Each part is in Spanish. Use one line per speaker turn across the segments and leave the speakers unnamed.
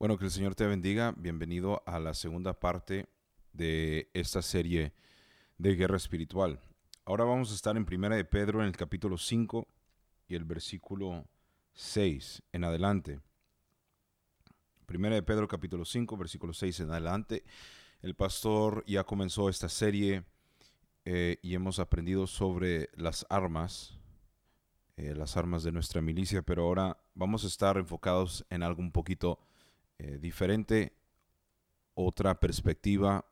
Bueno, que el Señor te bendiga. Bienvenido a la segunda parte de esta serie de guerra espiritual. Ahora vamos a estar en Primera de Pedro en el capítulo 5 y el versículo 6 en adelante. Primera de Pedro capítulo 5, versículo 6 en adelante. El pastor ya comenzó esta serie eh, y hemos aprendido sobre las armas, eh, las armas de nuestra milicia, pero ahora vamos a estar enfocados en algo un poquito eh, diferente, otra perspectiva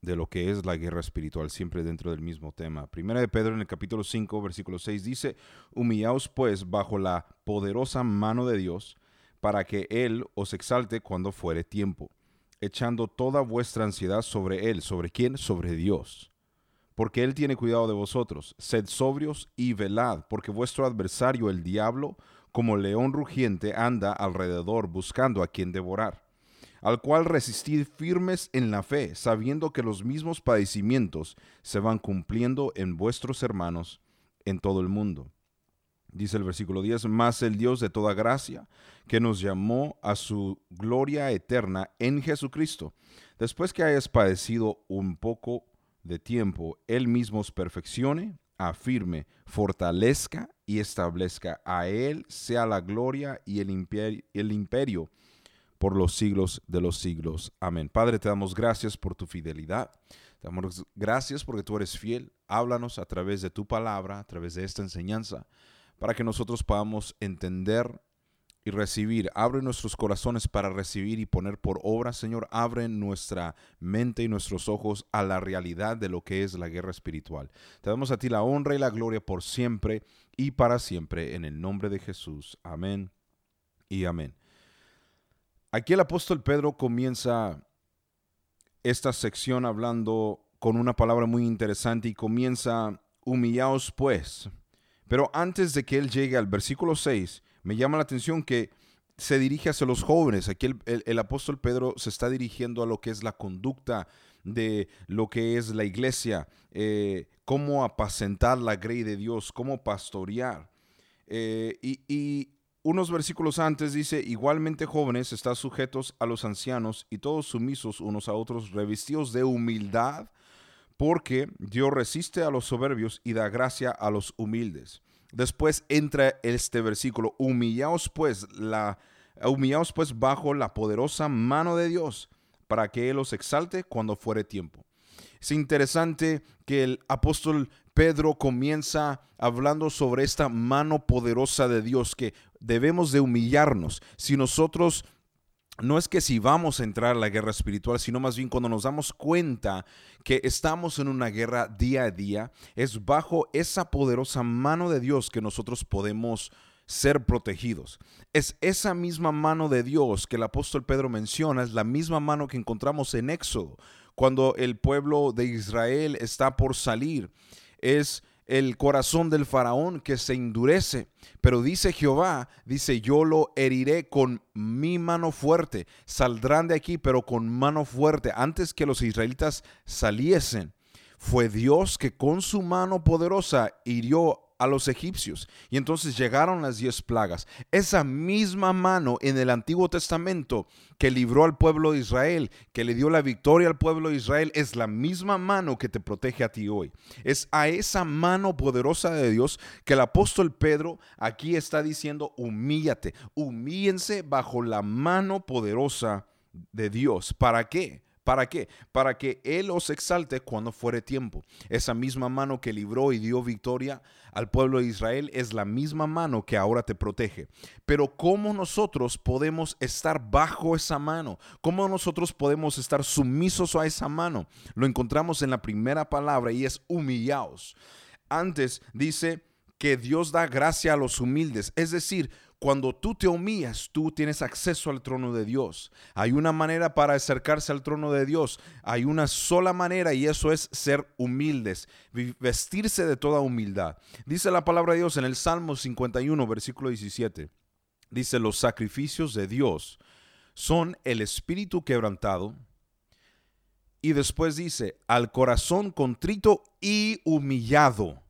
de lo que es la guerra espiritual, siempre dentro del mismo tema. Primera de Pedro en el capítulo 5, versículo 6 dice, humillaos pues bajo la poderosa mano de Dios, para que Él os exalte cuando fuere tiempo, echando toda vuestra ansiedad sobre Él. ¿Sobre quién? Sobre Dios. Porque Él tiene cuidado de vosotros. Sed sobrios y velad, porque vuestro adversario, el diablo, como león rugiente anda alrededor buscando a quien devorar, al cual resistid firmes en la fe, sabiendo que los mismos padecimientos se van cumpliendo en vuestros hermanos en todo el mundo. Dice el versículo 10, más el Dios de toda gracia, que nos llamó a su gloria eterna en Jesucristo, después que hayas padecido un poco de tiempo, Él mismo os perfeccione, afirme, fortalezca y establezca. A Él sea la gloria y el imperio, por los siglos de los siglos. Amén. Padre, te damos gracias por tu fidelidad. Te damos gracias porque tú eres fiel. Háblanos a través de tu palabra, a través de esta enseñanza, para que nosotros podamos entender y recibir. Abre nuestros corazones para recibir y poner por obra, Señor. Abre nuestra mente y nuestros ojos a la realidad de lo que es la guerra espiritual. Te damos a ti la honra y la gloria por siempre y para siempre, en el nombre de Jesús. Amén y amén. Aquí el apóstol Pedro comienza esta sección hablando con una palabra muy interesante y comienza, humillaos pues. Pero antes de que él llegue al versículo 6, me llama la atención que se dirige hacia los jóvenes. Aquí el, apóstol Pedro se está dirigiendo a lo que es la conducta de lo que es la iglesia, eh, cómo apacentar la grey de Dios, cómo pastorear. Eh, y, y, unos versículos antes dice, igualmente jóvenes, están sujetos a los ancianos y todos sumisos unos a otros, revestidos de humildad, porque Dios resiste a los soberbios y da gracia a los humildes. Después entra este versículo, humillaos pues, la, humillaos pues bajo la poderosa mano de Dios, para que Él os exalte cuando fuere tiempo. Es interesante que el apóstol Pedro comienza hablando sobre esta mano poderosa de Dios, que debemos de humillarnos. Si nosotros no es que si vamos a entrar a la guerra espiritual, sino más bien cuando nos damos cuenta que estamos en una guerra día a día, es bajo esa poderosa mano de Dios que nosotros podemos ser protegidos. Es esa misma mano de Dios que el apóstol Pedro menciona, es la misma mano que encontramos en Éxodo, cuando el pueblo de Israel está por salir. Es el corazón del faraón que se endurece. Pero dice Jehová, dice, yo lo heriré con mi mano fuerte. Saldrán de aquí, pero con mano fuerte. Antes que los israelitas saliesen, fue Dios que con su mano poderosa hirió a los egipcios. Y entonces llegaron las diez plagas. Esa misma mano en el Antiguo Testamento que libró al pueblo de Israel, que le dio la victoria al pueblo de Israel, es la misma mano que te protege a ti hoy. Es a esa mano poderosa de Dios que el apóstol Pedro aquí está diciendo, humíllate, humíllense bajo la mano poderosa de Dios. ¿Para qué? ¿Para qué? Para que Él os exalte cuando fuere tiempo. Esa misma mano que libró y dio victoria al pueblo de Israel es la misma mano que ahora te protege. Pero ¿cómo nosotros podemos estar bajo esa mano? ¿Cómo nosotros podemos estar sumisos a esa mano? Lo encontramos en la primera palabra y es humillaos. Antes dice que Dios da gracia a los humildes. Es decir, cuando tú te humillas, tú tienes acceso al trono de Dios. Hay una manera para acercarse al trono de Dios. Hay una sola manera y eso es ser humildes, vestirse de toda humildad. Dice la palabra de Dios en el Salmo 51, versículo 17. Dice, los sacrificios de Dios son el espíritu quebrantado. Y después dice, al corazón contrito y humillado,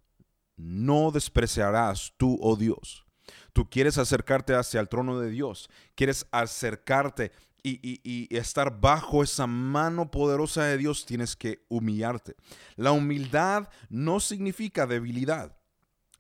no despreciarás tú, oh Dios. Tú quieres acercarte hacia el trono de Dios, quieres acercarte y, estar bajo esa mano poderosa de Dios, tienes que humillarte. La humildad no significa debilidad,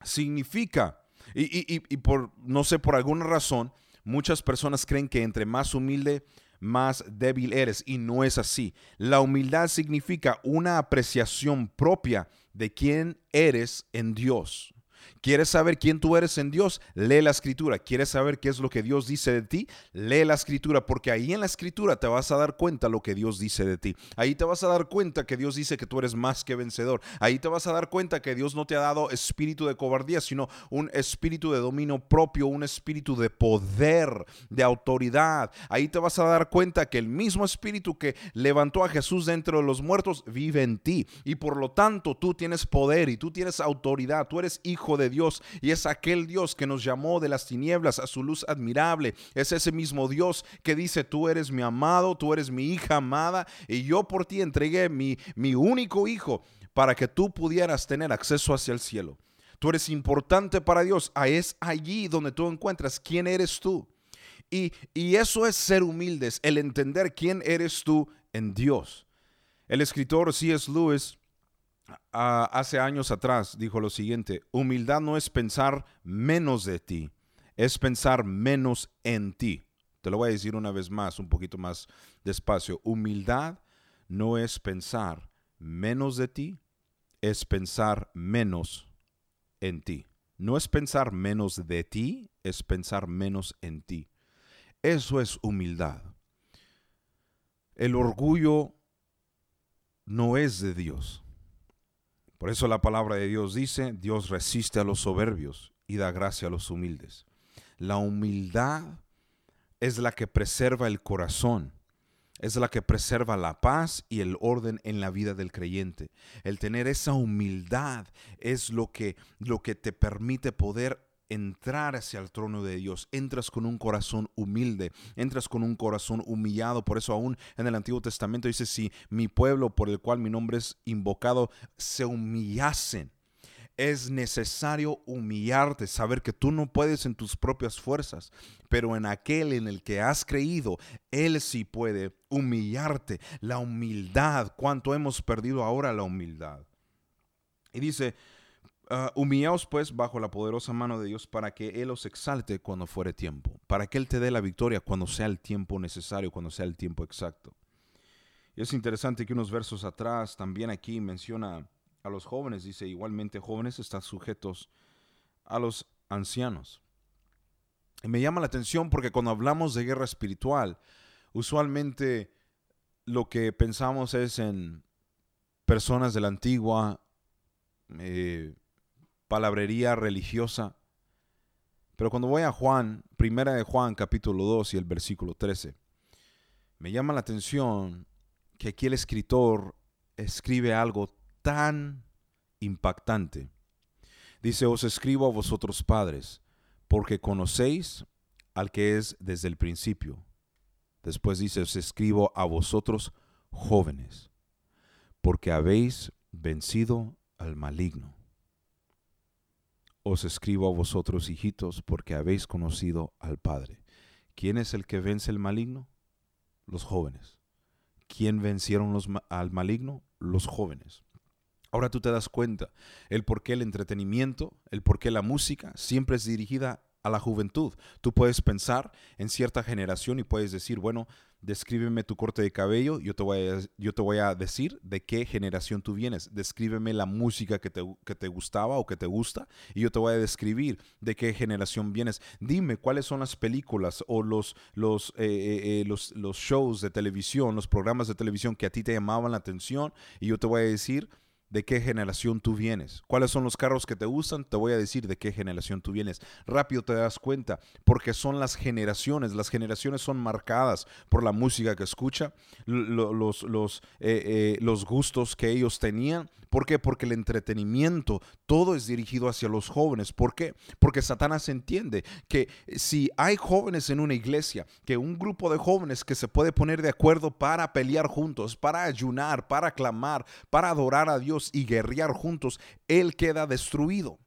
significa, y, y por, no sé, por alguna razón, muchas personas creen que entre más humilde, más débil eres, y no es así. La humildad significa una apreciación propia de quién eres en Dios. ¿Quieres saber quién tú eres en Dios? Lee la escritura. ¿Quieres saber qué es lo que Dios dice de ti? Lee la escritura, porque ahí en la escritura te vas a dar cuenta lo que Dios dice de ti. Ahí te vas a dar cuenta que Dios dice que tú eres más que vencedor. Ahí te vas a dar cuenta que Dios no te ha dado espíritu de cobardía, sino un espíritu de dominio propio, un espíritu de poder, de autoridad. Ahí te vas a dar cuenta que el mismo espíritu que levantó a Jesús dentro de los muertos vive en ti. Y por lo tanto tú tienes poder y tú tienes autoridad. Tú eres hijo de Dios y es aquel Dios que nos llamó de las tinieblas a su luz admirable. Es ese mismo Dios que dice, tú eres mi amado, tú eres mi hija amada y yo por ti entregué mi, mi único hijo para que tú pudieras tener acceso hacia el cielo. Tú eres importante para Dios. Es allí donde tú encuentras quién eres tú. Y, y eso es ser humildes, el entender quién eres tú en Dios. El escritor C.S. Lewis hace años atrás dijo lo siguiente, humildad no es pensar menos de ti, es pensar menos en ti. Te lo voy a decir una vez más, un poquito más despacio. Humildad no es pensar menos de ti, es pensar menos en ti. No es pensar menos de ti, es pensar menos en ti. Eso es humildad. El orgullo no es de Dios. Por eso la palabra de Dios dice, Dios resiste a los soberbios y da gracia a los humildes. La humildad es la que preserva el corazón, es la que preserva la paz y el orden en la vida del creyente. El tener esa humildad es lo que, lo que te permite poder entrar hacia el trono de Dios. Entras con un corazón humilde, entras con un corazón humillado. Por eso aún en el Antiguo Testamento dice, si mi pueblo por el cual mi nombre es invocado se humillasen. Es necesario humillarte, saber que tú no puedes en tus propias fuerzas, pero en aquel en el que has creído, Él sí puede humillarte. La humildad, cuánto hemos perdido ahora la humildad. Y dice, Uh, humillaos pues bajo la poderosa mano de Dios para que Él os exalte cuando fuere tiempo, para que Él te dé la victoria cuando sea el tiempo necesario, cuando sea el tiempo exacto. Y es interesante que unos versos atrás también aquí menciona a los jóvenes, dice igualmente jóvenes están sujetos a los ancianos. Y me llama la atención porque cuando hablamos de guerra espiritual, usualmente lo que pensamos es en personas de la antigua, eh, palabrería religiosa. Pero cuando voy a Juan, primera de Juan, capítulo 2 y el versículo 13, me llama la atención que aquí el escritor escribe algo tan impactante. Dice, os escribo a vosotros padres, porque conocéis al que es desde el principio. Después dice, os escribo a vosotros jóvenes, porque habéis vencido al maligno os escribo a vosotros, hijitos, porque habéis conocido al Padre. ¿Quién es el que vence el maligno? Los jóvenes. ¿Quién vencieron al maligno? Los jóvenes. Ahora tú te das cuenta el por qué el entretenimiento, el por qué la música siempre es dirigida a la juventud. Tú puedes pensar en cierta generación y puedes decir, bueno, descríbeme tu corte de cabello, yo te voy a, yo te voy a decir de qué generación tú vienes. Descríbeme la música que te, que te gustaba o que te gusta y yo te voy a describir de qué generación vienes. Dime cuáles son las películas o los, los, eh, eh, eh, los, los shows de televisión, los programas de televisión que a ti te llamaban la atención y yo te voy a decir de qué generación tú vienes. ¿Cuáles son los carros que te gustan? Te voy a decir de qué generación tú vienes. Rápido te das cuenta, porque son las generaciones. Las generaciones son marcadas por la música que escucha, los, eh, eh, los gustos que ellos tenían. ¿Por qué? Porque el entretenimiento, todo es dirigido hacia los jóvenes. ¿Por qué? Porque Satanás entiende que si hay jóvenes en una iglesia, que un grupo de jóvenes que se puede poner de acuerdo para pelear juntos, para ayunar, para clamar, para adorar a Dios, y guerrear juntos, Él queda destruido.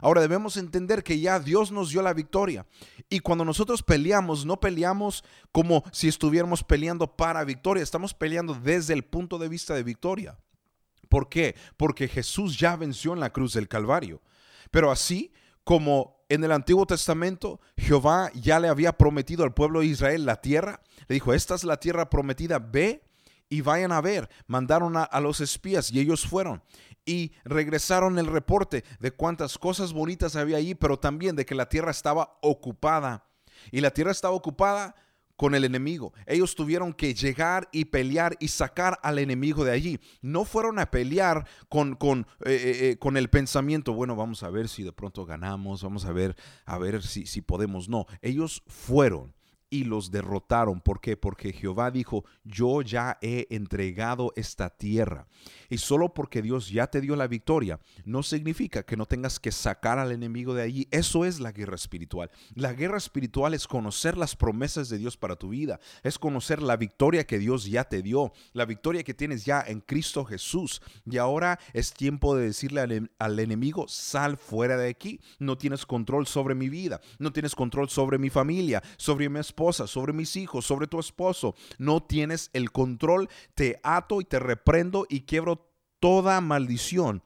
Ahora debemos entender que ya Dios nos dio la victoria. Y cuando nosotros peleamos, no peleamos como si estuviéramos peleando para victoria, estamos peleando desde el punto de vista de victoria. ¿Por qué? Porque Jesús ya venció en la cruz del Calvario. Pero así como en el Antiguo Testamento Jehová ya le había prometido al pueblo de Israel la tierra, le dijo, esta es la tierra prometida, ve y vayan a ver. Mandaron a, los espías y ellos fueron y regresaron el reporte de cuántas cosas bonitas había allí, pero también de que la tierra estaba ocupada. Y la tierra estaba ocupada con el enemigo. Ellos tuvieron que llegar y pelear y sacar al enemigo de allí. No fueron a pelear con, con, eh, eh, eh, con el pensamiento, bueno, vamos a ver si de pronto ganamos, vamos a ver, a ver si, si podemos. No, ellos fueron y los derrotaron. ¿Por qué? Porque Jehová dijo, yo ya he entregado esta tierra. Y solo porque Dios ya te dio la victoria, no significa que no tengas que sacar al enemigo de allí. Eso es la guerra espiritual. La guerra espiritual es conocer las promesas de Dios para tu vida. Es conocer la victoria que Dios ya te dio. La victoria que tienes ya en Cristo Jesús. Y ahora es tiempo de decirle al, al enemigo, sal fuera de aquí. No tienes control sobre mi vida. No tienes control sobre mi familia, sobre mi esposa sobre mis hijos, sobre tu esposo. No tienes el control. Te ato y te reprendo y quiebro toda maldición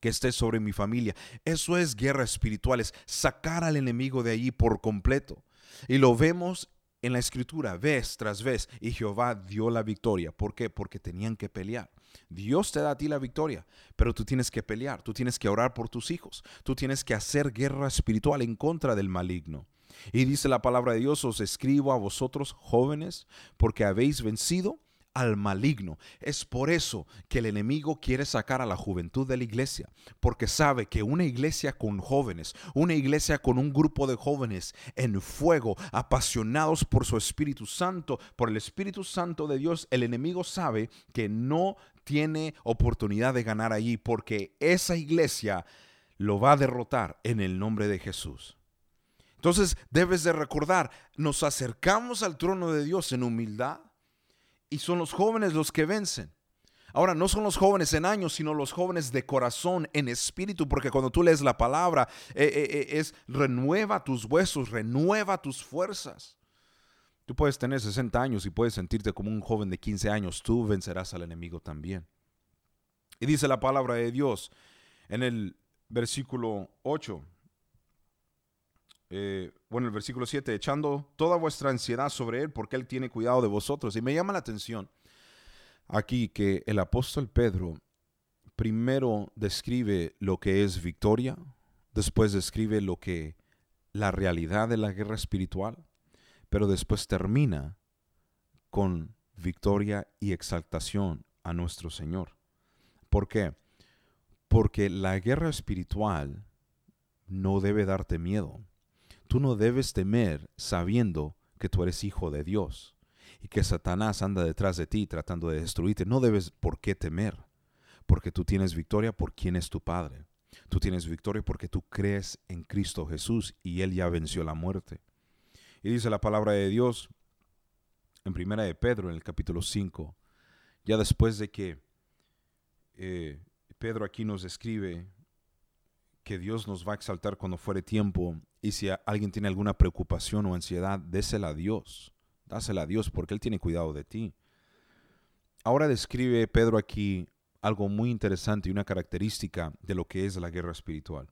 que esté sobre mi familia. Eso es guerra espiritual, es sacar al enemigo de allí por completo. Y lo vemos en la escritura, vez tras vez, y Jehová dio la victoria. ¿Por qué? Porque tenían que pelear. Dios te da a ti la victoria, pero tú tienes que pelear, tú tienes que orar por tus hijos, tú tienes que hacer guerra espiritual en contra del maligno. Y dice la palabra de Dios, os escribo a vosotros jóvenes, porque habéis vencido al maligno. Es por eso que el enemigo quiere sacar a la juventud de la iglesia, porque sabe que una iglesia con jóvenes, una iglesia con un grupo de jóvenes en fuego, apasionados por su Espíritu Santo, por el Espíritu Santo de Dios, el enemigo sabe que no tiene oportunidad de ganar allí, porque esa iglesia lo va a derrotar en el nombre de Jesús. Entonces debes de recordar, nos acercamos al trono de Dios en humildad y son los jóvenes los que vencen. Ahora, no son los jóvenes en años, sino los jóvenes de corazón, en espíritu, porque cuando tú lees la palabra, eh, eh, eh, es renueva tus huesos, renueva tus fuerzas. Tú puedes tener 60 años y puedes sentirte como un joven de 15 años, tú vencerás al enemigo también. Y dice la palabra de Dios en el versículo 8, eh, bueno, el versículo 7, echando toda vuestra ansiedad sobre Él porque Él tiene cuidado de vosotros. Y me llama la atención aquí que el apóstol Pedro primero describe lo que es victoria, después describe lo que la realidad de la guerra espiritual, pero después termina con victoria y exaltación a nuestro Señor. ¿Por qué? Porque la guerra espiritual no debe darte miedo Tú no debes temer sabiendo que tú eres hijo de Dios y que Satanás anda detrás de ti tratando de destruirte. No debes por qué temer, porque tú tienes victoria por quien es tu Padre. Tú tienes victoria porque tú crees en Cristo Jesús y Él ya venció la muerte. Y dice la palabra de Dios en primera de Pedro, en el capítulo 5, ya después de que eh, Pedro aquí nos escribe que Dios nos va a exaltar cuando fuere tiempo. Y si alguien tiene alguna preocupación o ansiedad, désela a Dios. Dásela a Dios porque Él tiene cuidado de ti. Ahora describe Pedro aquí algo muy interesante y una característica de lo que es la guerra espiritual.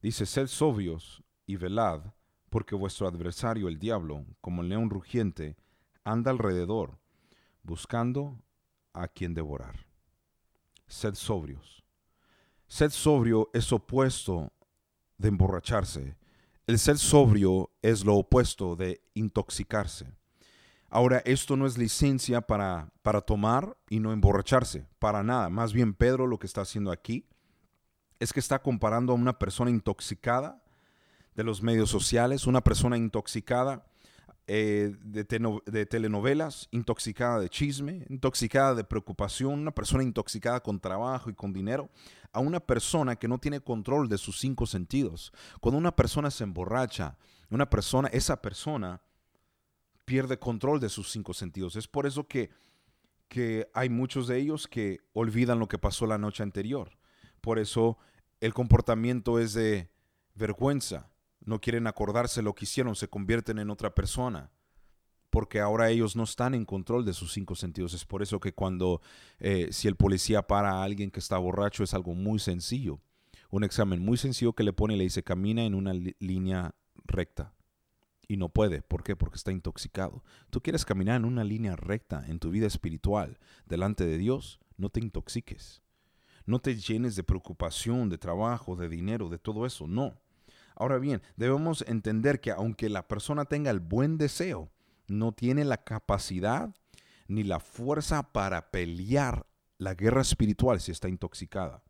Dice, sed sobrios y velad, porque vuestro adversario, el diablo, como el león rugiente, anda alrededor, buscando a quien devorar. Sed sobrios. Ser sobrio es opuesto de emborracharse. El ser sobrio es lo opuesto de intoxicarse. Ahora, esto no es licencia para, para tomar y no emborracharse, para nada. Más bien, Pedro lo que está haciendo aquí es que está comparando a una persona intoxicada de los medios sociales, una persona intoxicada eh, de, de, telenovelas, intoxicada de chisme, intoxicada de preocupación, una persona intoxicada con trabajo y con dinero, a una persona que no tiene control de sus cinco sentidos. Cuando una persona se emborracha, una persona, esa persona pierde control de sus cinco sentidos. Es por eso que, que hay muchos de ellos que olvidan lo que pasó la noche anterior. Por eso el comportamiento es de vergüenza. No quieren acordarse lo que hicieron, se convierten en otra persona porque ahora ellos no están en control de sus cinco sentidos. Es por eso que cuando, eh, si el policía para a alguien que está borracho, es algo muy sencillo. Un examen muy sencillo que le pone y le dice, camina en una línea recta. Y no puede. ¿Por qué? Porque está intoxicado. Tú quieres caminar en una línea recta en tu vida espiritual delante de Dios. No te intoxiques. No te llenes de preocupación, de trabajo, de dinero, de todo eso. No. Ahora bien, debemos entender que aunque la persona tenga el buen deseo, no tiene la capacidad ni la fuerza para pelear la guerra espiritual si está intoxicada.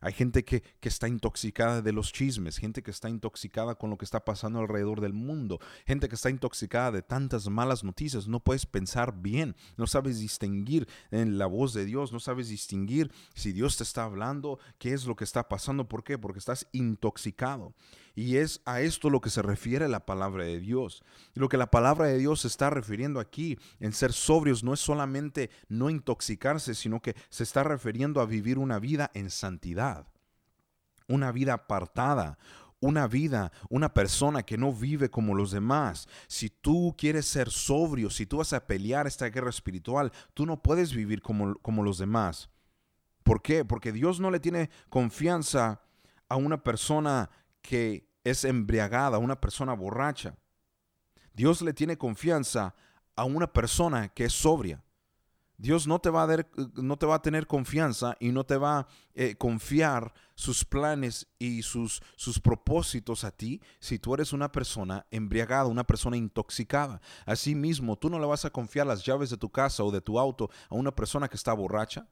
Hay gente que, está intoxicada de los chismes, gente que está intoxicada con lo que está pasando alrededor del mundo, gente que está intoxicada de tantas malas noticias. No puedes pensar bien, no sabes distinguir en la voz de Dios, no sabes distinguir si Dios te está hablando, qué es lo que está pasando, ¿por qué? Porque estás intoxicado. Y es a esto lo que se refiere la palabra de Dios. Lo que la palabra de Dios se está refiriendo aquí en ser sobrios no es solamente no intoxicarse, sino que se está refiriendo a vivir una vida en santidad, una vida apartada, una vida, una persona que no vive como los demás. Si tú quieres ser sobrio, si tú vas a pelear esta guerra espiritual, tú no puedes vivir como, como los demás. ¿Por qué? Porque Dios no le tiene confianza a una persona que es embriagada, una persona borracha. Dios le tiene confianza a una persona que es sobria. Dios no te va a, no te va a tener confianza y no te va a eh, confiar sus planes y sus, sus propósitos a ti si tú eres una persona embriagada, una persona intoxicada. Asimismo, tú no le vas a confiar las llaves de tu casa o de tu auto a una persona que está borracha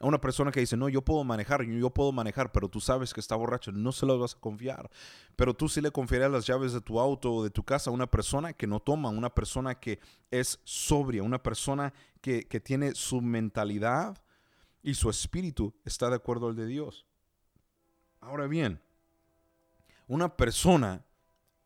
a una persona que dice, no, yo puedo manejar, yo puedo manejar, pero tú sabes que está borracho, no se lo vas a confiar. Pero tú sí le confiarías las llaves de tu auto o de tu casa a una persona que no toma, una persona que es sobria, una persona que, que tiene su mentalidad y su espíritu está de acuerdo al de Dios. Ahora bien, una persona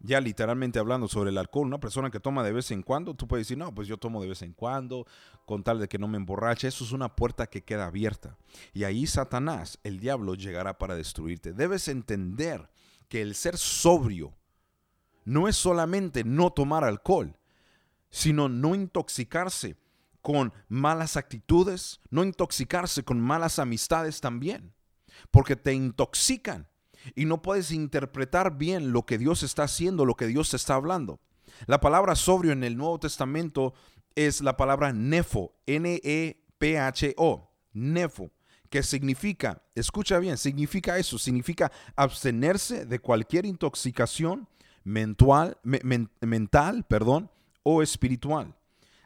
ya literalmente hablando sobre el alcohol, una persona que toma de vez en cuando, tú puedes decir, no, pues yo tomo de vez en cuando, con tal de que no me emborrache, eso es una puerta que queda abierta. Y ahí Satanás, el diablo, llegará para destruirte. Debes entender que el ser sobrio no es solamente no tomar alcohol, sino no intoxicarse con malas actitudes, no intoxicarse con malas amistades también, porque te intoxican y no puedes interpretar bien lo que Dios está haciendo, lo que Dios te está hablando. La palabra sobrio en el Nuevo Testamento es la palabra nefo, N-E-P-H-O, nefo, que significa, escucha bien, significa eso, significa abstenerse de cualquier intoxicación mental, mental o espiritual.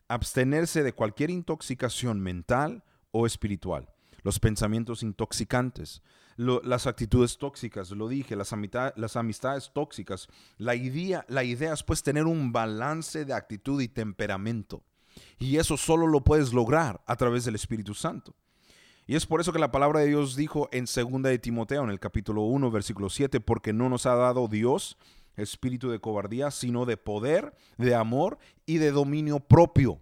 Abstenerse de cualquier intoxicación mental o espiritual. Los pensamientos intoxicantes, las actitudes tóxicas, lo dije, las, las amistades tóxicas. La idea, la idea es pues tener un balance de actitud y temperamento. Y eso solo lo puedes lograr a través del Espíritu Santo. Y es por eso que la palabra de Dios dijo en 2 de Timoteo, en el capítulo 1, versículo 7, porque no nos ha dado Dios espíritu de cobardía, sino de poder, de amor y de dominio propio.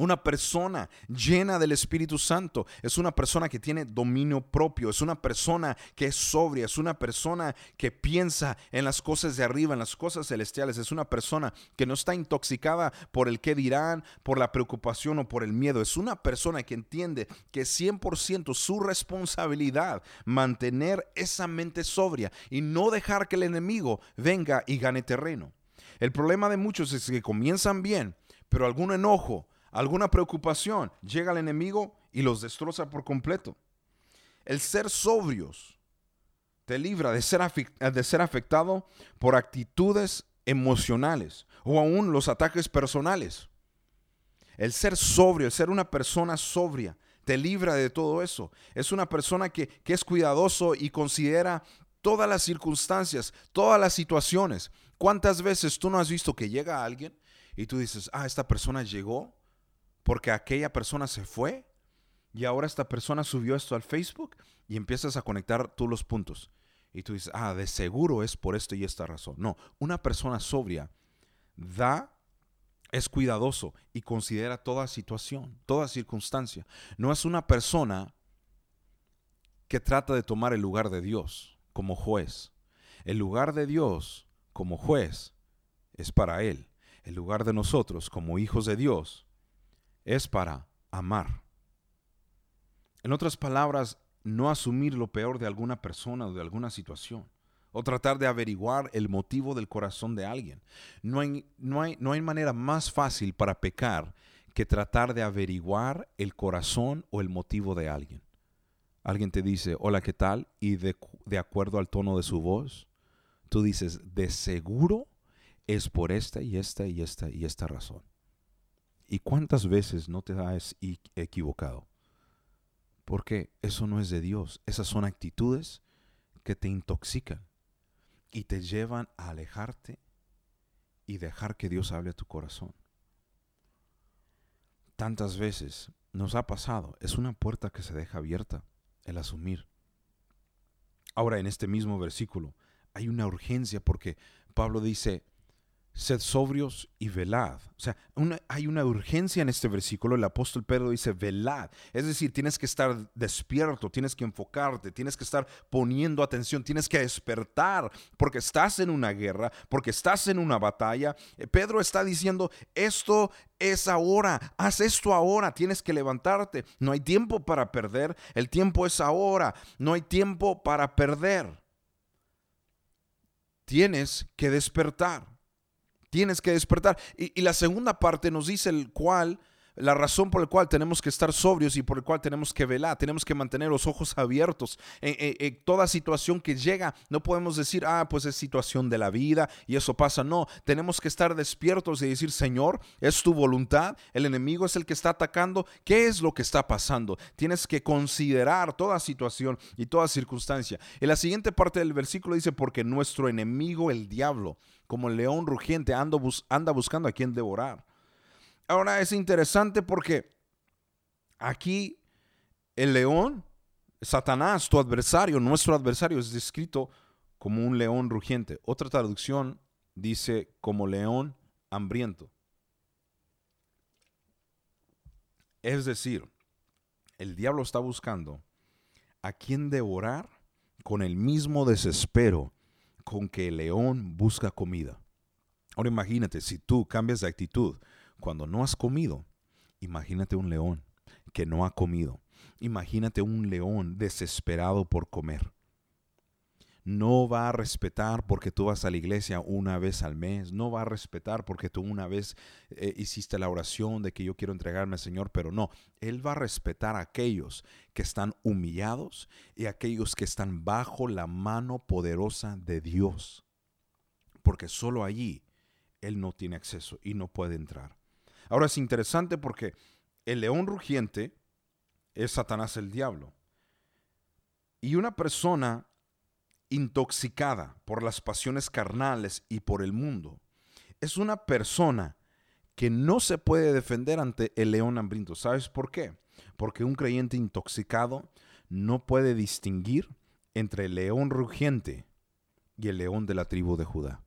Una persona llena del Espíritu Santo. Es una persona que tiene dominio propio, es una persona que es sobria, es una persona que piensa en las cosas de arriba, en las cosas celestiales, es una persona que no está intoxicada por el qué dirán, por la preocupación o por el miedo, es una persona que entiende que es 100% su responsabilidad mantener esa mente sobria y no dejar que el enemigo venga y gane terreno. El problema de muchos es que comienzan bien, pero algún enojo, alguna preocupación, llega el enemigo y los destroza por completo. El ser sobrios te libra de ser, de ser afectado por actitudes emocionales o aún los ataques personales. El ser sobrio, el ser una persona sobria, te libra de todo eso. Es una persona que, que es cuidadoso y considera todas las circunstancias, todas las situaciones. ¿Cuántas veces tú no has visto que llega alguien y tú dices, ah, esta persona llegó porque aquella persona se fue y ahora esta persona subió esto al Facebook y empiezas a conectar tú los puntos. Y tú dices, ah, de seguro es por esto y esta razón. No, una persona sobria da, es cuidadoso y considera toda situación, toda circunstancia. No es una persona que trata de tomar el lugar de Dios como juez. El lugar de Dios como juez es para Él. El lugar de nosotros como hijos de Dios es para amar. En otras palabras, no asumir lo peor de alguna persona o de alguna situación o tratar de averiguar el motivo del corazón de alguien. No hay, no hay, no hay manera más fácil para pecar que tratar de averiguar el corazón o el motivo de alguien. Alguien te dice, hola, ¿qué tal? Y de, de acuerdo al tono de su voz, tú dices, de seguro es por esta y esta y esta y esta razón. ¿Y cuántas veces no te has equivocado? Porque eso no es de Dios. Esas son actitudes que te intoxican y te llevan a alejarte y dejar que Dios hable a tu corazón. Tantas veces nos ha pasado, es una puerta que se deja abierta el asumir. Ahora en este mismo versículo hay una urgencia porque Pablo dice, sed sobrios y velad. O sea, hay una urgencia en este versículo. El apóstol Pedro dice, velad. Es decir, tienes que estar despierto, tienes que enfocarte, tienes que estar poniendo atención, tienes que despertar porque estás en una guerra, porque estás en una batalla. Eh, Pedro está diciendo, esto es ahora, haz esto ahora, tienes que levantarte. No hay tiempo para perder, el tiempo es ahora, no hay tiempo para perder. Tienes que despertar. Tienes que despertar. Y, la segunda parte nos dice el cual, la razón por la cual tenemos que estar sobrios y por el cual tenemos que velar, tenemos que mantener los ojos abiertos. En, toda situación que llega, no podemos decir, ah, pues es situación de la vida y eso pasa. No, tenemos que estar despiertos y decir, Señor, es tu voluntad, el enemigo es el que está atacando, ¿qué es lo que está pasando? Tienes que considerar toda situación y toda circunstancia. En la siguiente parte del versículo dice, porque nuestro enemigo, el diablo, como el león rugiente, anda buscando a quien devorar. Ahora es interesante porque aquí el león, Satanás, tu adversario, nuestro adversario, es descrito como un león rugiente. Otra traducción dice como león hambriento. Es decir, el diablo está buscando a quien devorar con el mismo desespero con que el león busca comida. Ahora imagínate, si tú cambias de actitud cuando no has comido, imagínate un león que no ha comido. Imagínate un león desesperado por comer no va a respetar porque tú vas a la iglesia una vez al mes, no va a respetar porque tú una vez eh, hiciste la oración de que yo quiero entregarme al Señor, pero no, Él va a respetar a aquellos que están humillados y aquellos que están bajo la mano poderosa de Dios, porque solo allí Él no tiene acceso y no puede entrar. Ahora es interesante porque el león rugiente es Satanás el diablo. Y una persona intoxicada por las pasiones carnales y por el mundo, es una persona que no se puede defender ante el león hambriento. ¿Sabes por qué? Porque un creyente intoxicado no puede distinguir entre el león rugiente y el león de la tribu de Judá.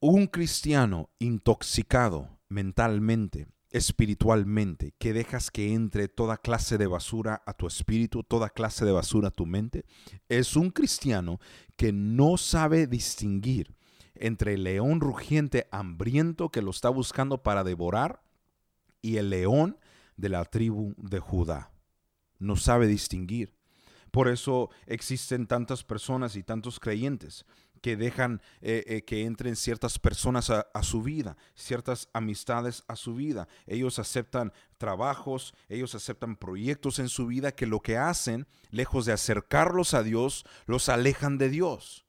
Un cristiano intoxicado mentalmente espiritualmente, que dejas que entre toda clase de basura a tu espíritu, toda clase de basura a tu mente, es un cristiano que no sabe distinguir entre el león rugiente hambriento que lo está buscando para devorar y el león de la tribu de Judá. No sabe distinguir. Por eso existen tantas personas y tantos creyentes que dejan eh, eh, que entren ciertas personas a, su vida, ciertas amistades a su vida. Ellos aceptan trabajos, ellos aceptan proyectos en su vida que lo que hacen, lejos de acercarlos a Dios, los alejan de Dios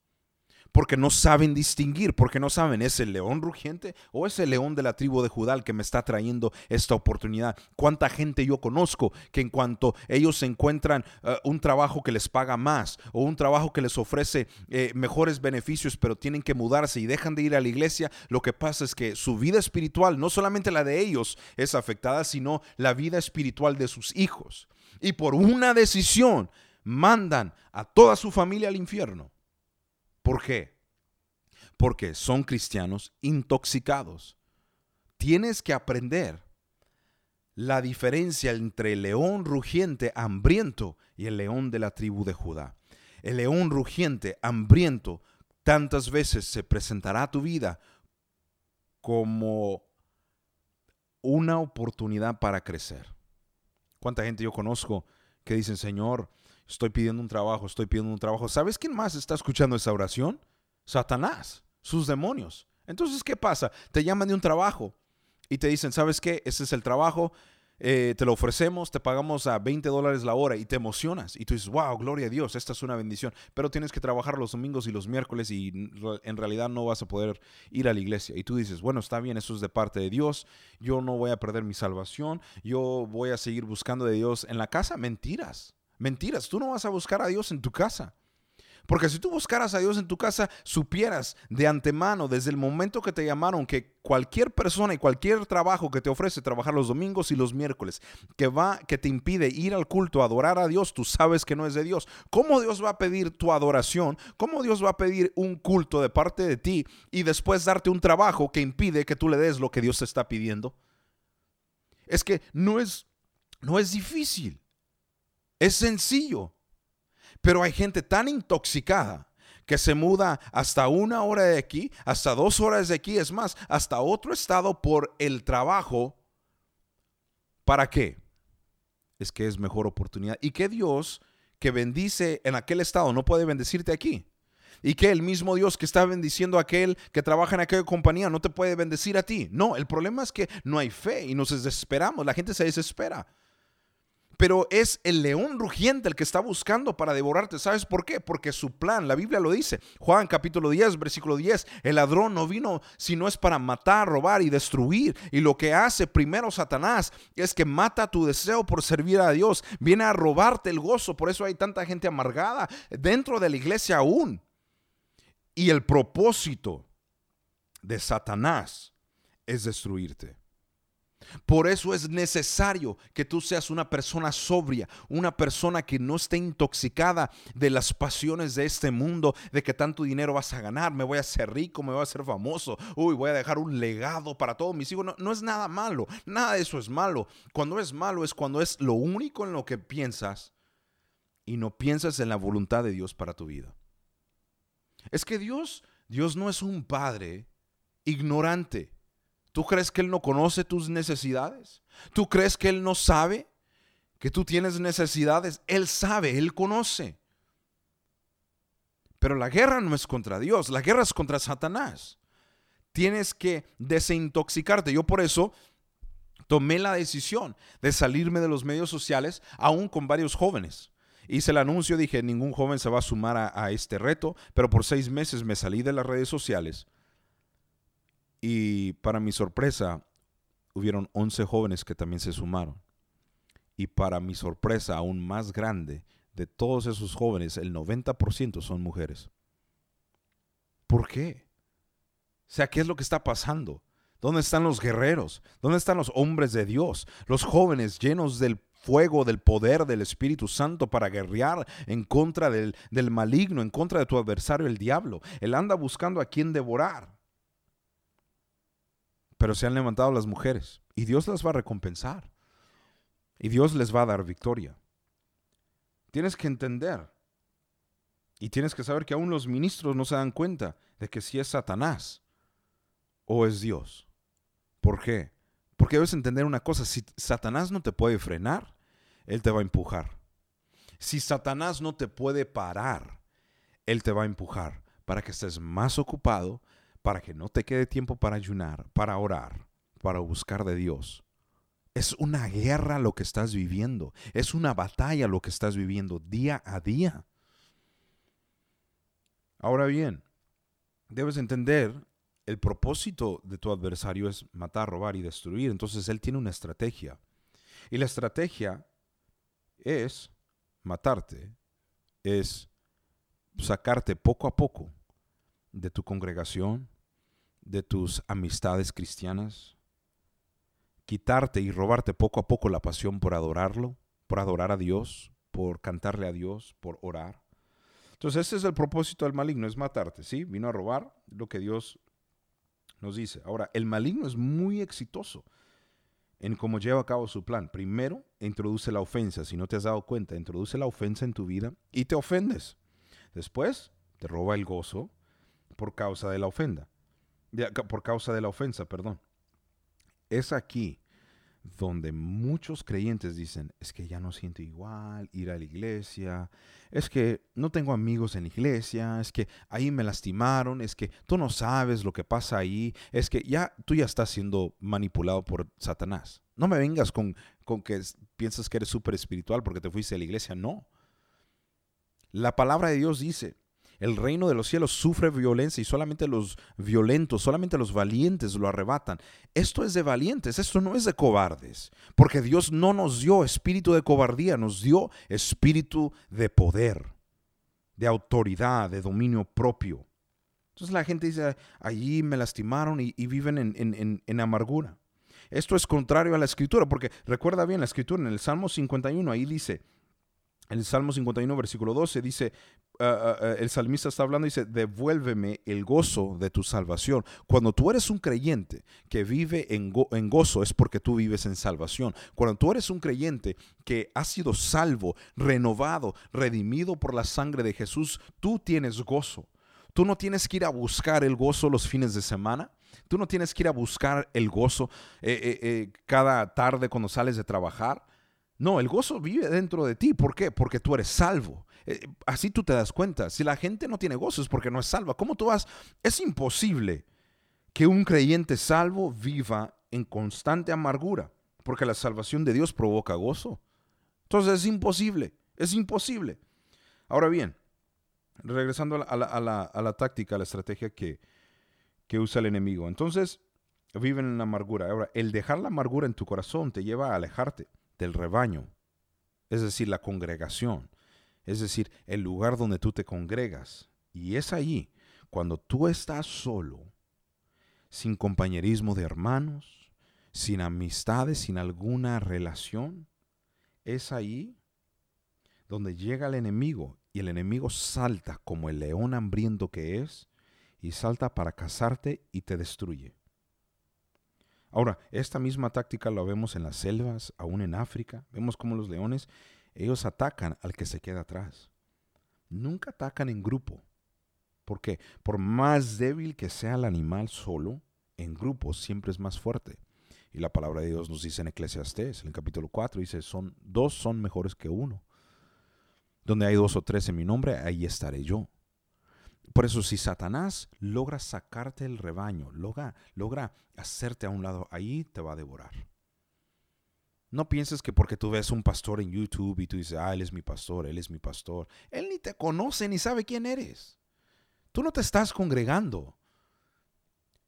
porque no saben distinguir, porque no saben, ¿es el león rugiente o es el león de la tribu de Judá el que me está trayendo esta oportunidad? ¿Cuánta gente yo conozco que en cuanto ellos encuentran eh, un trabajo que les paga más o un trabajo que les ofrece eh, mejores beneficios, pero tienen que mudarse y dejan de ir a la iglesia, lo que pasa es que su vida espiritual, no solamente la de ellos es afectada, sino la vida espiritual de sus hijos. Y por una decisión mandan a toda su familia al infierno. ¿Por qué? Porque son cristianos intoxicados. Tienes que aprender la diferencia entre el león rugiente hambriento y el león de la tribu de Judá. El león rugiente hambriento tantas veces se presentará a tu vida como una oportunidad para crecer. ¿Cuánta gente yo conozco que dicen, Señor, estoy pidiendo un trabajo, estoy pidiendo un trabajo? ¿Sabes quién más está escuchando esa oración? Satanás, sus demonios. Entonces, ¿qué pasa? Te llaman de un trabajo y te dicen, ¿sabes qué? Ese es el trabajo, eh, te lo ofrecemos, te pagamos a 20 dólares la hora y te emocionas y tú dices, wow, gloria a Dios, esta es una bendición, pero tienes que trabajar los domingos y los miércoles y en realidad no vas a poder ir a la iglesia. Y tú dices, bueno, está bien, eso es de parte de Dios, yo no voy a perder mi salvación, yo voy a seguir buscando de Dios en la casa. Mentiras, mentiras, tú no vas a buscar a Dios en tu casa. Porque si tú buscaras a Dios en tu casa, supieras de antemano, desde el momento que te llamaron, que cualquier persona y cualquier trabajo que te ofrece trabajar los domingos y los miércoles, que va, que te impide ir al culto, adorar a Dios, tú sabes que no es de Dios. ¿Cómo Dios va a pedir tu adoración? ¿Cómo Dios va a pedir un culto de parte de ti y después darte un trabajo que impide que tú le des lo que Dios te está pidiendo? Es que no es, no es difícil. Es sencillo. Pero hay gente tan intoxicada que se muda hasta una hora de aquí, hasta dos horas de aquí, es más, hasta otro estado por el trabajo. ¿Para qué? Es que es mejor oportunidad. Y que Dios que bendice en aquel estado no puede bendecirte aquí. Y que el mismo Dios que está bendiciendo a aquel que trabaja en aquella compañía no te puede bendecir a ti. No, el problema es que no hay fe y nos desesperamos. La gente se desespera. Pero es el león rugiente el que está buscando para devorarte. ¿Sabes por qué? Porque su plan, la Biblia lo dice. Juan capítulo 10, versículo 10. El ladrón no vino si no es para matar, robar y destruir. Y lo que hace primero Satanás es que mata tu deseo por servir a Dios. Viene a robarte el gozo. Por eso hay tanta gente amargada dentro de la iglesia aún. Y el propósito de Satanás es destruirte. Por eso es necesario que tú seas una persona sobria, una persona que no esté intoxicada de las pasiones de este mundo, de que tanto dinero vas a ganar, me voy a hacer rico, me voy a hacer famoso, uy, voy a dejar un legado para todos mis hijos. No, no es nada malo, nada de eso es malo. Cuando es malo es cuando es lo único en lo que piensas y no piensas en la voluntad de Dios para tu vida. Es que Dios, Dios no es un padre ignorante. ¿Tú crees que Él no conoce tus necesidades? ¿Tú crees que Él no sabe que tú tienes necesidades? Él sabe, Él conoce. Pero la guerra no es contra Dios, la guerra es contra Satanás. Tienes que desintoxicarte. Yo por eso tomé la decisión de salirme de los medios sociales, aún con varios jóvenes. Hice el anuncio, dije, ningún joven se va a sumar a, a este reto, pero por seis meses me salí de las redes sociales y para mi sorpresa, hubieron 11 jóvenes que también se sumaron. Y para mi sorpresa aún más grande, de todos esos jóvenes, el 90% son mujeres. ¿Por qué? O sea, ¿qué es lo que está pasando? ¿Dónde están los guerreros? ¿Dónde están los hombres de Dios? Los jóvenes llenos del fuego, del poder del Espíritu Santo para guerrear en contra del, del maligno, en contra de tu adversario, el diablo. Él anda buscando a quien devorar pero se han levantado las mujeres y Dios las va a recompensar y Dios les va a dar victoria. Tienes que entender y tienes que saber que aún los ministros no se dan cuenta de que si es Satanás o es Dios. ¿Por qué? Porque debes entender una cosa, si Satanás no te puede frenar, Él te va a empujar. Si Satanás no te puede parar, Él te va a empujar para que estés más ocupado para que no te quede tiempo para ayunar, para orar, para buscar de Dios. Es una guerra lo que estás viviendo, es una batalla lo que estás viviendo día a día. Ahora bien, debes entender, el propósito de tu adversario es matar, robar y destruir, entonces él tiene una estrategia. Y la estrategia es matarte, es sacarte poco a poco de tu congregación, de tus amistades cristianas, quitarte y robarte poco a poco la pasión por adorarlo, por adorar a Dios, por cantarle a Dios, por orar. Entonces ese es el propósito del maligno, es matarte, ¿sí? Vino a robar lo que Dios nos dice. Ahora, el maligno es muy exitoso en cómo lleva a cabo su plan. Primero, introduce la ofensa. Si no te has dado cuenta, introduce la ofensa en tu vida y te ofendes. Después, te roba el gozo por causa de la ofenda. Por causa de la ofensa, perdón. Es aquí donde muchos creyentes dicen, es que ya no siento igual ir a la iglesia, es que no tengo amigos en la iglesia, es que ahí me lastimaron, es que tú no sabes lo que pasa ahí, es que ya tú ya estás siendo manipulado por Satanás. No me vengas con, con que piensas que eres súper espiritual porque te fuiste a la iglesia, no. La palabra de Dios dice, el reino de los cielos sufre violencia y solamente los violentos, solamente los valientes lo arrebatan. Esto es de valientes, esto no es de cobardes, porque Dios no nos dio espíritu de cobardía, nos dio espíritu de poder, de autoridad, de dominio propio. Entonces la gente dice, allí me lastimaron y, viven en, en amargura. Esto es contrario a la escritura, porque recuerda bien la escritura en el Salmo 51, ahí dice, el Salmo 51, versículo 12 dice, ah, ah, ah, el salmista está hablando y dice, devuélveme el gozo de tu salvación. Cuando tú eres un creyente que vive en, en, gozo es porque tú vives en salvación. Cuando tú eres un creyente que ha sido salvo, renovado, redimido por la sangre de Jesús, tú tienes gozo. Tú no tienes que ir a buscar el gozo los fines de semana. Tú no tienes que ir a buscar el gozo eh, eh, eh, cada tarde cuando sales de trabajar. No, el gozo vive dentro de ti. ¿Por qué? Porque tú eres salvo. Eh, así tú te das cuenta. Si la gente no tiene gozo es porque no es salva. ¿Cómo tú vas? Es imposible que un creyente salvo viva en constante amargura, porque la salvación de Dios provoca gozo. Entonces es imposible, es imposible. Ahora bien, regresando a la, táctica, a la estrategia que, que usa el enemigo. Entonces, viven en la amargura. Ahora, el dejar la amargura en tu corazón te lleva a alejarte del rebaño, es decir, la congregación, es decir, el lugar donde tú te congregas. Y es allí, cuando tú estás solo, sin compañerismo de hermanos, sin amistades, sin alguna relación, es ahí donde llega el enemigo y el enemigo salta como el león hambriento que es y salta para cazarte y te destruye. Ahora, esta misma táctica la vemos en las selvas, aún en África. Vemos cómo los leones, ellos atacan al que se queda atrás. Nunca atacan en grupo. ¿Por qué? Por más débil que sea el animal solo, en grupo siempre es más fuerte. Y la palabra de Dios nos dice en Eclesiastés, en el capítulo 4, dice, son, dos son mejores que uno. Donde hay dos o tres en mi nombre, ahí estaré yo. Por eso si Satanás logra sacarte el rebaño, logra, logra hacerte a un lado, ahí te va a devorar. No pienses que porque tú ves un pastor en YouTube y tú dices, ah, él es mi pastor, él es mi pastor. Él ni te conoce ni sabe quién eres. Tú no te estás congregando.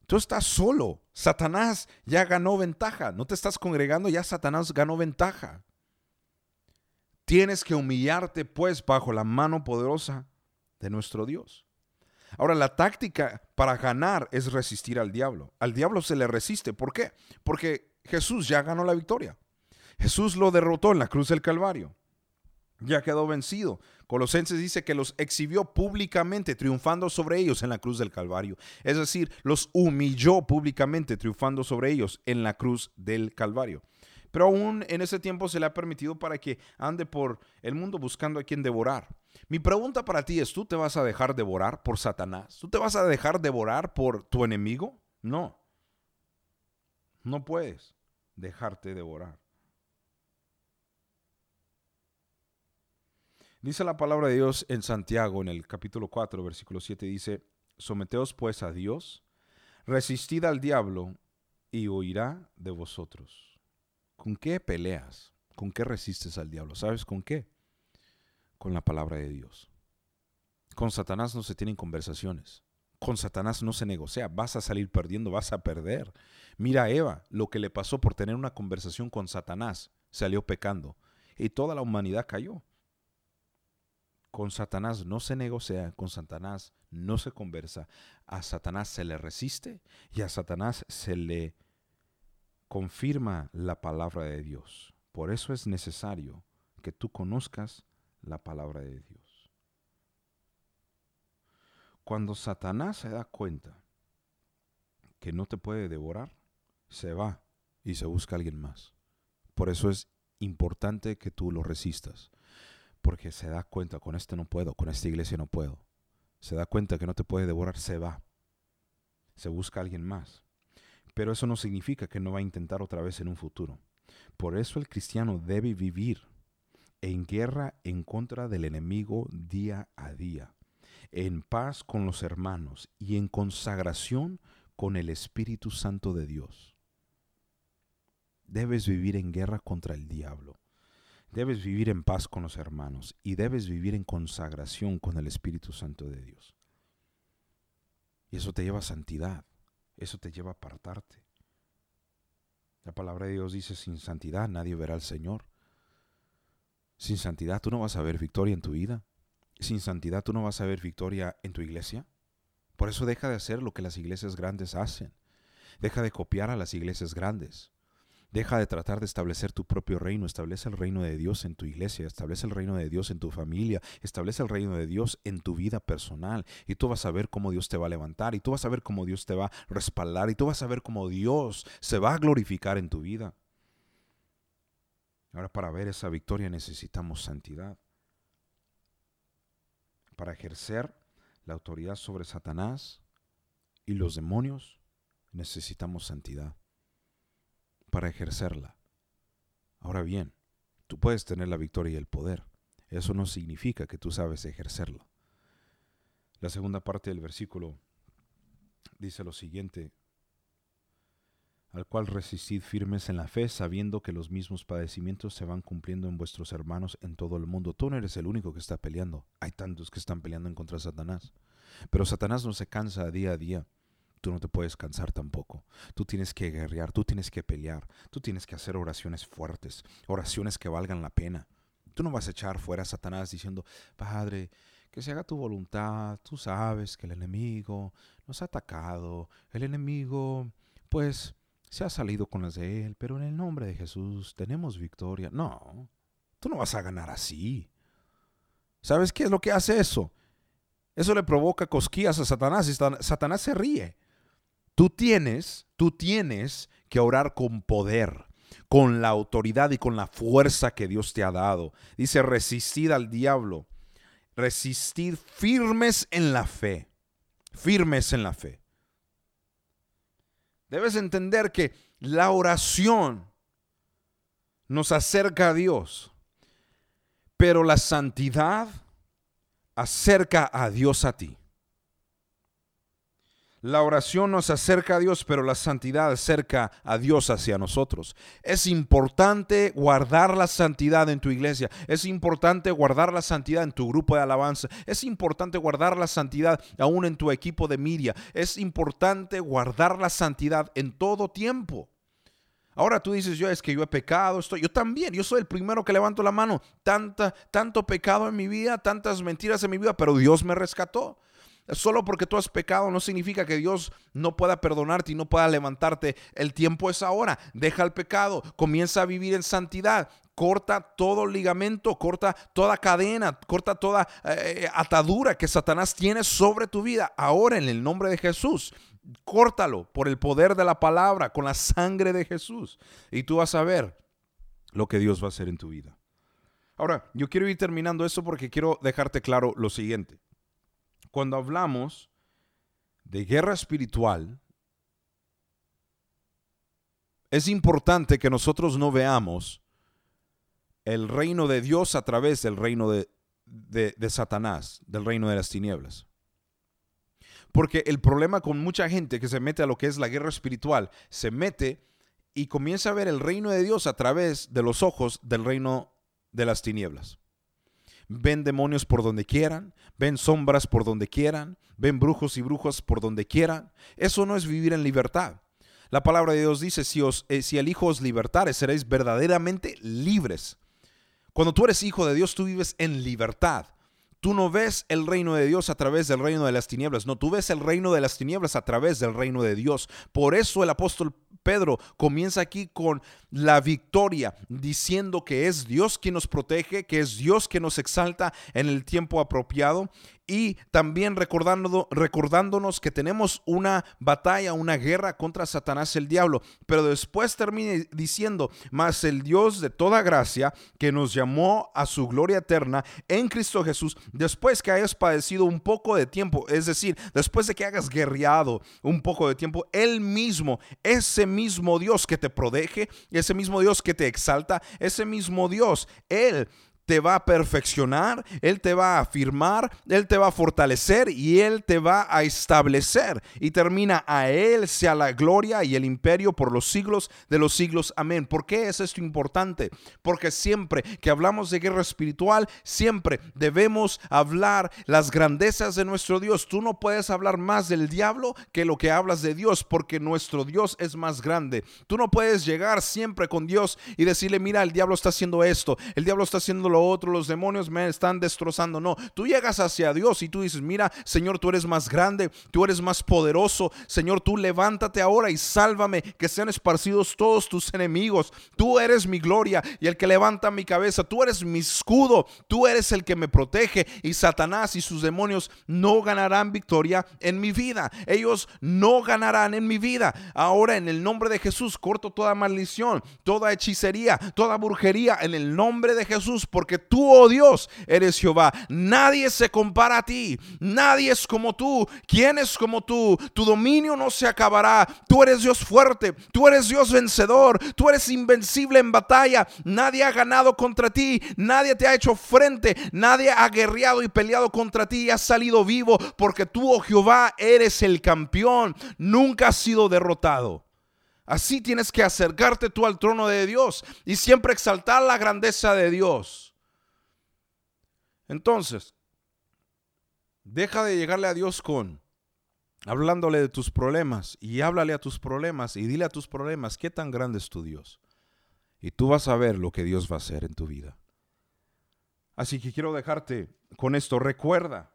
Tú estás solo. Satanás ya ganó ventaja. No te estás congregando, ya Satanás ganó ventaja. Tienes que humillarte pues bajo la mano poderosa de nuestro Dios. Ahora, la táctica para ganar es resistir al diablo. Al diablo se le resiste. ¿Por qué? Porque Jesús ya ganó la victoria. Jesús lo derrotó en la cruz del Calvario. Ya quedó vencido. Colosenses dice que los exhibió públicamente, triunfando sobre ellos en la cruz del Calvario. Es decir, los humilló públicamente, triunfando sobre ellos en la cruz del Calvario. Pero aún en ese tiempo se le ha permitido para que ande por el mundo buscando a quien devorar. Mi pregunta para ti es, ¿tú te vas a dejar devorar por Satanás? ¿Tú te vas a dejar devorar por tu enemigo? No. No puedes dejarte devorar. Dice la palabra de Dios en Santiago, en el capítulo 4, versículo 7, dice, Someteos pues a Dios, resistid al diablo y huirá de vosotros. ¿Con qué peleas? ¿Con qué resistes al diablo? ¿Sabes con qué? Con la palabra de Dios. Con Satanás no se tienen conversaciones. Con Satanás no se negocia. Vas a salir perdiendo, vas a perder. Mira a Eva, lo que le pasó por tener una conversación con Satanás. Salió pecando. Y toda la humanidad cayó. Con Satanás no se negocia, con Satanás no se conversa. A Satanás se le resiste y a Satanás se le confirma la palabra de Dios. Por eso es necesario que tú conozcas la palabra de Dios. Cuando Satanás se da cuenta que no te puede devorar, se va y se busca alguien más. Por eso es importante que tú lo resistas, porque se da cuenta, con este no puedo, con esta iglesia no puedo. Se da cuenta que no te puede devorar, se va. Se busca alguien más. Pero eso no significa que no va a intentar otra vez en un futuro. Por eso el cristiano debe vivir en guerra en contra del enemigo día a día, en paz con los hermanos y en consagración con el Espíritu Santo de Dios. Debes vivir en guerra contra el diablo. Debes vivir en paz con los hermanos y debes vivir en consagración con el Espíritu Santo de Dios. Y eso te lleva a santidad, eso te lleva a apartarte. La palabra de Dios dice, sin santidad nadie verá al Señor. Sin santidad tú no vas a ver victoria en tu vida. Sin santidad tú no vas a ver victoria en tu iglesia. Por eso deja de hacer lo que las iglesias grandes hacen. Deja de copiar a las iglesias grandes. Deja de tratar de establecer tu propio reino, establece el reino de Dios en tu iglesia, establece el reino de Dios en tu familia, establece el reino de Dios en tu vida personal y tú vas a ver cómo Dios te va a levantar y tú vas a ver cómo Dios te va a respaldar y tú vas a ver cómo Dios se va a glorificar en tu vida. Ahora para ver esa victoria necesitamos santidad. Para ejercer la autoridad sobre Satanás y los demonios necesitamos santidad para ejercerla. Ahora bien, tú puedes tener la victoria y el poder. Eso no significa que tú sabes ejercerla. La segunda parte del versículo dice lo siguiente, al cual resistid firmes en la fe, sabiendo que los mismos padecimientos se van cumpliendo en vuestros hermanos en todo el mundo. Tú no eres el único que está peleando. Hay tantos que están peleando en contra de Satanás. Pero Satanás no se cansa día a día tú no te puedes cansar tampoco. Tú tienes que guerrear, tú tienes que pelear, tú tienes que hacer oraciones fuertes, oraciones que valgan la pena. Tú no vas a echar fuera a Satanás diciendo, Padre, que se haga tu voluntad, tú sabes que el enemigo nos ha atacado, el enemigo, pues, se ha salido con las de él, pero en el nombre de Jesús tenemos victoria. No, tú no vas a ganar así. ¿Sabes qué es lo que hace eso? Eso le provoca cosquillas a Satanás y Satanás se ríe. Tú tienes, tú tienes que orar con poder, con la autoridad y con la fuerza que Dios te ha dado. Dice, resistid al diablo, resistid firmes en la fe, firmes en la fe. Debes entender que la oración nos acerca a Dios, pero la santidad acerca a Dios a ti. La oración nos acerca a Dios, pero la santidad acerca a Dios hacia nosotros. Es importante guardar la santidad en tu iglesia. Es importante guardar la santidad en tu grupo de alabanza. Es importante guardar la santidad aún en tu equipo de media. Es importante guardar la santidad en todo tiempo. Ahora tú dices, yo es que yo he pecado, estoy, yo también, yo soy el primero que levanto la mano. Tanta, tanto pecado en mi vida, tantas mentiras en mi vida, pero Dios me rescató. Solo porque tú has pecado no significa que Dios no pueda perdonarte y no pueda levantarte. El tiempo es ahora. Deja el pecado, comienza a vivir en santidad. Corta todo ligamento, corta toda cadena, corta toda eh, atadura que Satanás tiene sobre tu vida. Ahora en el nombre de Jesús, córtalo por el poder de la palabra, con la sangre de Jesús. Y tú vas a ver lo que Dios va a hacer en tu vida. Ahora, yo quiero ir terminando esto porque quiero dejarte claro lo siguiente cuando hablamos de guerra espiritual, es importante que nosotros no veamos el reino de Dios a través del reino de, Satanás, del reino de las tinieblas. Porque el problema con mucha gente que se mete a lo que es la guerra espiritual, se mete y comienza a ver el reino de Dios a través de los ojos del reino de las tinieblas ven demonios por donde quieran, ven sombras por donde quieran, ven brujos y brujos por donde quieran. Eso no es vivir en libertad. La palabra de Dios dice, si, os, eh, si el Hijo os libertare, seréis verdaderamente libres. Cuando tú eres hijo de Dios, tú vives en libertad. Tú no ves el reino de Dios a través del reino de las tinieblas, no, tú ves el reino de las tinieblas a través del reino de Dios. Por eso el apóstol Pedro comienza aquí con la victoria, diciendo que es Dios quien nos protege, que es Dios quien nos exalta en el tiempo apropiado y también recordando, recordándonos que tenemos una batalla, una guerra contra Satanás el diablo. Pero después termina diciendo, mas el Dios de toda gracia que nos llamó a su gloria eterna en Cristo Jesús, después que hayas padecido un poco de tiempo, es decir, después de que hagas guerreado un poco de tiempo, Él mismo, ese mismo Dios que te protege, ese mismo Dios que te exalta, ese mismo Dios, Él te va a perfeccionar, Él te va a afirmar, Él te va a fortalecer y Él te va a establecer. Y termina, a Él sea la gloria y el imperio por los siglos de los siglos. Amén. ¿Por qué es esto importante? Porque siempre que hablamos de guerra espiritual, siempre debemos hablar las grandezas de nuestro Dios. Tú no puedes hablar más del diablo que lo que hablas de Dios, porque nuestro Dios es más grande. Tú no puedes llegar siempre con Dios y decirle, mira, el diablo está haciendo esto, el diablo está haciendo lo otro, los demonios me están destrozando. No, tú llegas hacia Dios y tú dices, mira, Señor, tú eres más grande, tú eres más poderoso. Señor, tú levántate ahora y sálvame, que sean esparcidos todos tus enemigos. Tú eres mi gloria y el que levanta mi cabeza. Tú eres mi escudo, tú eres el que me protege y Satanás y sus demonios no ganarán victoria en mi vida. Ellos no ganarán en mi vida. Ahora en el nombre de Jesús corto toda maldición, toda hechicería, toda brujería en el nombre de Jesús, porque porque tú, oh Dios, eres Jehová. Nadie se compara a ti. Nadie es como tú. ¿Quién es como tú? Tu dominio no se acabará. Tú eres Dios fuerte. Tú eres Dios vencedor. Tú eres invencible en batalla. Nadie ha ganado contra ti. Nadie te ha hecho frente. Nadie ha guerreado y peleado contra ti y has salido vivo porque tú, oh Jehová, eres el campeón. Nunca has sido derrotado. Así tienes que acercarte tú al trono de Dios y siempre exaltar la grandeza de Dios. Entonces, deja de llegarle a Dios con hablándole de tus problemas y háblale a tus problemas y dile a tus problemas qué tan grande es tu Dios. Y tú vas a ver lo que Dios va a hacer en tu vida. Así que quiero dejarte con esto. Recuerda,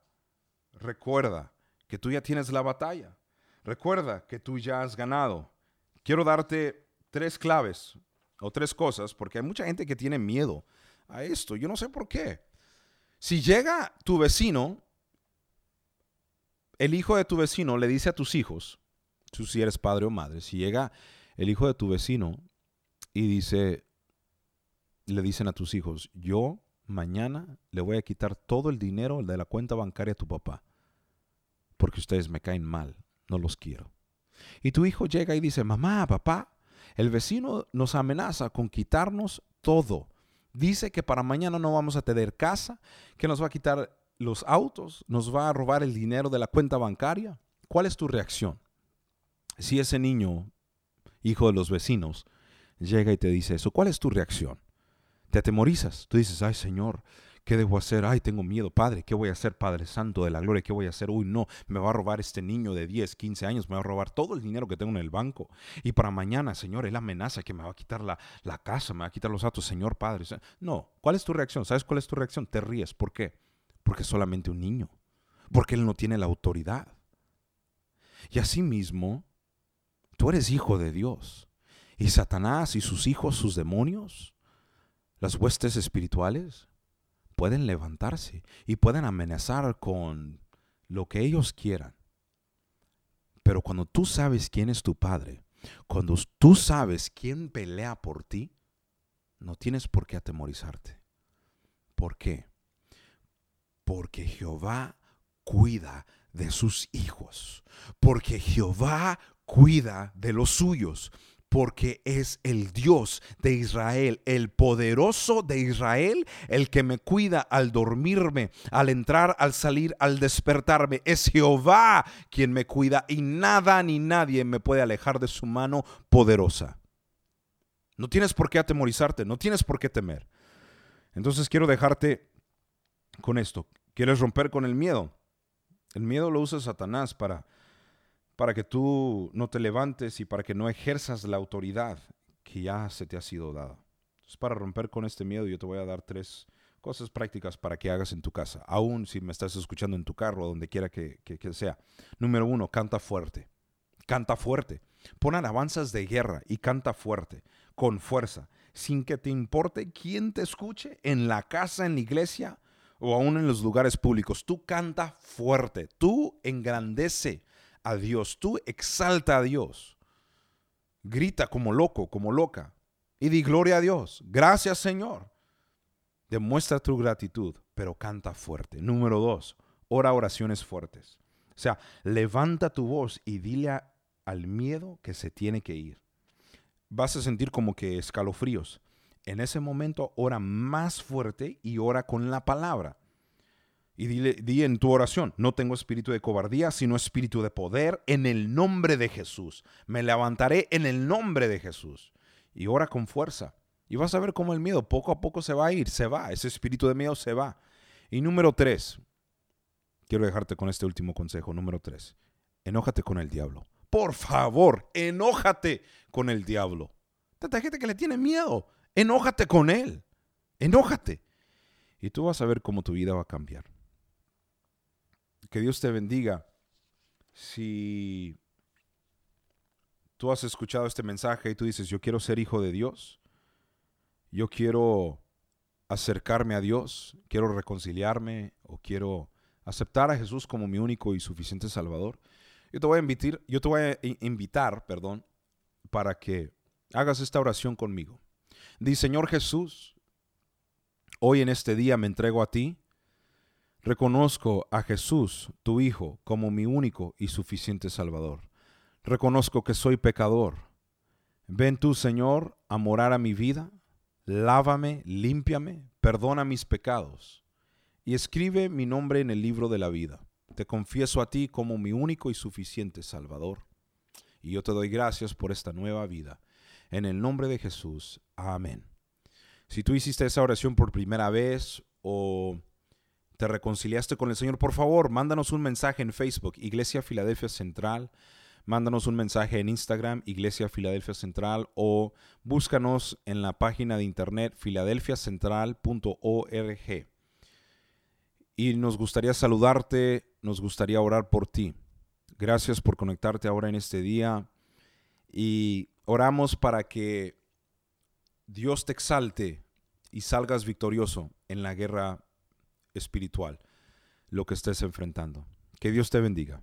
recuerda que tú ya tienes la batalla. Recuerda que tú ya has ganado. Quiero darte tres claves o tres cosas porque hay mucha gente que tiene miedo a esto. Yo no sé por qué. Si llega tu vecino, el hijo de tu vecino le dice a tus hijos, tú si eres padre o madre, si llega el hijo de tu vecino y dice, le dicen a tus hijos, yo mañana le voy a quitar todo el dinero de la cuenta bancaria a tu papá, porque ustedes me caen mal, no los quiero. Y tu hijo llega y dice, mamá, papá, el vecino nos amenaza con quitarnos todo dice que para mañana no vamos a tener casa, que nos va a quitar los autos, nos va a robar el dinero de la cuenta bancaria. ¿Cuál es tu reacción? Si ese niño, hijo de los vecinos, llega y te dice eso, ¿cuál es tu reacción? Te atemorizas, tú dices, ay Señor, ¿Qué debo hacer? Ay, tengo miedo, Padre. ¿Qué voy a hacer, Padre Santo de la Gloria? ¿Qué voy a hacer? Uy, no, me va a robar este niño de 10, 15 años, me va a robar todo el dinero que tengo en el banco. Y para mañana, Señor, Él amenaza que me va a quitar la, la casa, me va a quitar los datos, Señor Padre. No, ¿cuál es tu reacción? ¿Sabes cuál es tu reacción? Te ríes. ¿Por qué? Porque es solamente un niño. Porque Él no tiene la autoridad. Y asimismo, tú eres hijo de Dios. Y Satanás y sus hijos, sus demonios, las huestes espirituales, pueden levantarse y pueden amenazar con lo que ellos quieran. Pero cuando tú sabes quién es tu Padre, cuando tú sabes quién pelea por ti, no tienes por qué atemorizarte. ¿Por qué? Porque Jehová cuida de sus hijos. Porque Jehová cuida de los suyos porque es el Dios de Israel, el poderoso de Israel, el que me cuida al dormirme, al entrar, al salir, al despertarme. Es Jehová quien me cuida y nada ni nadie me puede alejar de su mano poderosa. No tienes por qué atemorizarte, no tienes por qué temer. Entonces quiero dejarte con esto. ¿Quieres romper con el miedo? El miedo lo usa Satanás para para que tú no te levantes y para que no ejerzas la autoridad que ya se te ha sido dada. Entonces, para romper con este miedo, yo te voy a dar tres cosas prácticas para que hagas en tu casa, aún si me estás escuchando en tu carro o donde quiera que, que sea. Número uno, canta fuerte. Canta fuerte. Pon alabanzas de guerra y canta fuerte, con fuerza, sin que te importe quién te escuche, en la casa, en la iglesia o aún en los lugares públicos. Tú canta fuerte, tú engrandece a Dios, tú exalta a Dios. Grita como loco, como loca, y di gloria a Dios. Gracias Señor. Demuestra tu gratitud, pero canta fuerte. Número dos, ora oraciones fuertes. O sea, levanta tu voz y dile al miedo que se tiene que ir. Vas a sentir como que escalofríos. En ese momento ora más fuerte y ora con la palabra. Y dile, di en tu oración, no tengo espíritu de cobardía, sino espíritu de poder en el nombre de Jesús. Me levantaré en el nombre de Jesús. Y ora con fuerza. Y vas a ver cómo el miedo poco a poco se va a ir, se va, ese espíritu de miedo se va. Y número tres, quiero dejarte con este último consejo, número tres, enójate con el diablo. Por favor, enójate con el diablo. Tanta gente que le tiene miedo, enójate con él, enójate. Y tú vas a ver cómo tu vida va a cambiar. Que Dios te bendiga. Si tú has escuchado este mensaje y tú dices, yo quiero ser hijo de Dios, yo quiero acercarme a Dios, quiero reconciliarme o quiero aceptar a Jesús como mi único y suficiente Salvador, yo te voy a invitar, yo te voy a invitar, perdón, para que hagas esta oración conmigo. Di, Señor Jesús, hoy en este día me entrego a ti. Reconozco a Jesús, tu Hijo, como mi único y suficiente Salvador. Reconozco que soy pecador. Ven tú, Señor, a morar a mi vida lávame, límpiame, perdona mis pecados y escribe mi nombre en el libro de la vida. Te confieso a ti como mi único y suficiente Salvador. Y yo te doy gracias por esta nueva vida. En el nombre de Jesús. Amén. Si tú hiciste esa oración por primera vez o te reconciliaste con el Señor, por favor, mándanos un mensaje en Facebook, Iglesia Filadelfia Central mándanos un mensaje en Instagram, Iglesia Filadelfia Central, o búscanos en la página de internet filadelfiacentral.org. Y nos gustaría saludarte, nos gustaría orar por ti. Gracias por conectarte ahora en este día y oramos para que Dios te exalte y salgas victorioso en la guerra espiritual, lo que estés enfrentando. Que Dios te bendiga.